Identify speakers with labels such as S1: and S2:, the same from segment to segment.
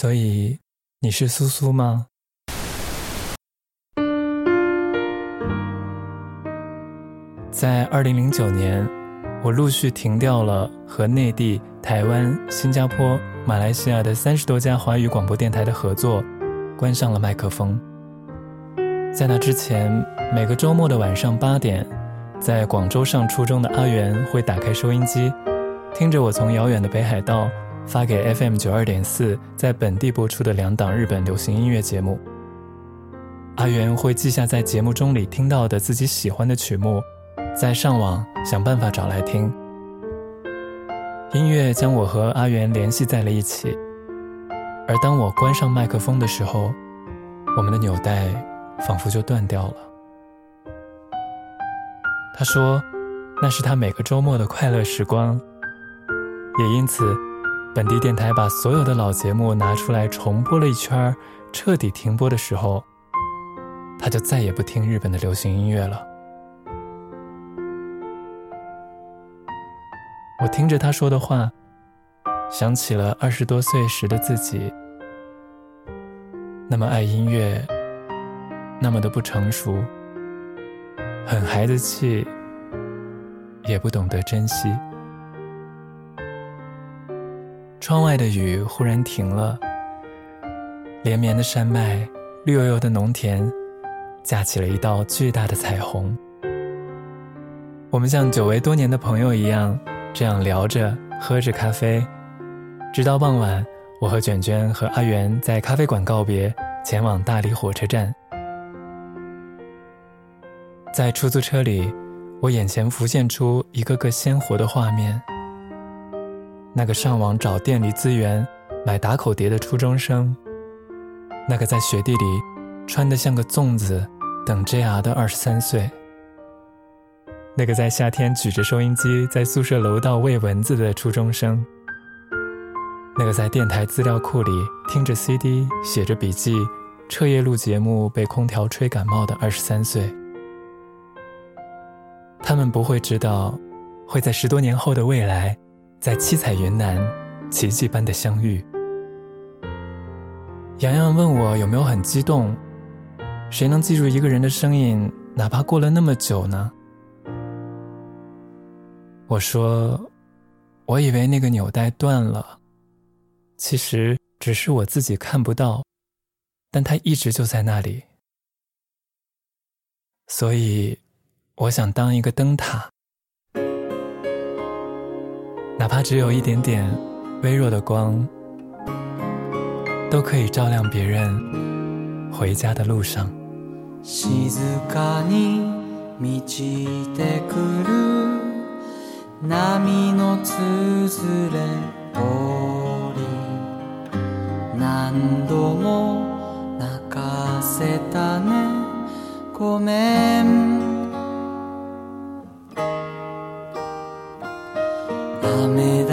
S1: 所以你是苏苏吗？在二零零九年，我陆续停掉了和内地、台湾、新加坡、马来西亚的三十多家华语广播电台的合作，关上了麦克风。在那之前，每个周末的晚上八点，在广州上初中的阿元会打开收音机，听着我从遥远的北海道发给 FM 九二点四在本地播出的两档日本流行音乐节目。阿元会记下在节目中里听到的自己喜欢的曲目。再上网想办法找来听，音乐将我和阿元联系在了一起。而当我关上麦克风的时候，我们的纽带仿佛就断掉了。他说，那是他每个周末的快乐时光。也因此，本地电台把所有的老节目拿出来重播了一圈，彻底停播的时候，他就再也不听日本的流行音乐了。我听着他说的话，想起了二十多岁时的自己，那么爱音乐，那么的不成熟，很孩子气，也不懂得珍惜。窗外的雨忽然停了，连绵的山脉，绿油油的农田，架起了一道巨大的彩虹。我们像久违多年的朋友一样。这样聊着，喝着咖啡，直到傍晚，我和卷卷和阿元在咖啡馆告别，前往大理火车站。在出租车里，我眼前浮现出一个个鲜活的画面：那个上网找电力资源、买打口碟的初中生，那个在雪地里穿得像个粽子等 JR 的二十三岁。那个在夏天举着收音机在宿舍楼道喂蚊子的初中生，那个在电台资料库里听着 CD 写着笔记、彻夜录节目被空调吹感冒的二十三岁，他们不会知道，会在十多年后的未来，在七彩云南奇迹般的相遇。洋洋问我有没有很激动？谁能记住一个人的声音，哪怕过了那么久呢？我说：“我以为那个纽带断了，其实只是我自己看不到，但它一直就在那里。所以，我想当一个灯塔，哪怕只有一点点微弱的光，都可以照亮别人回家的路上。”波のつづれ通り何度も泣かせたねごめん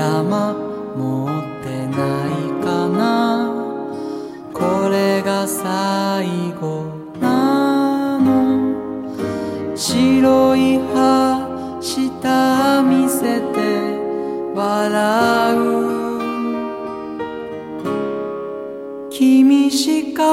S1: 玉持ってないかな？これが最後なの？白い歯下見せて笑う。君しか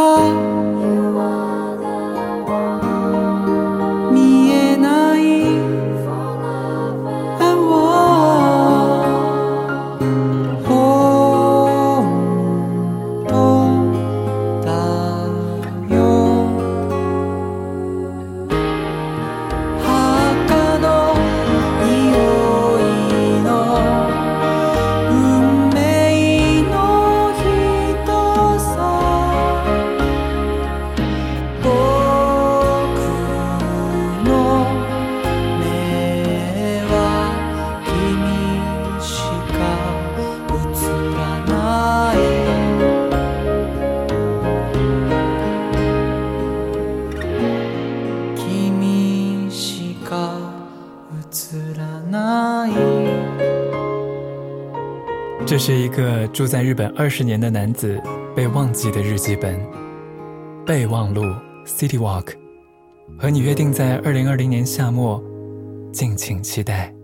S1: 这是一个住在日本二十年的男子被忘记的日记本，备忘录 City Walk，和你约定在二零二零年夏末，敬请期待。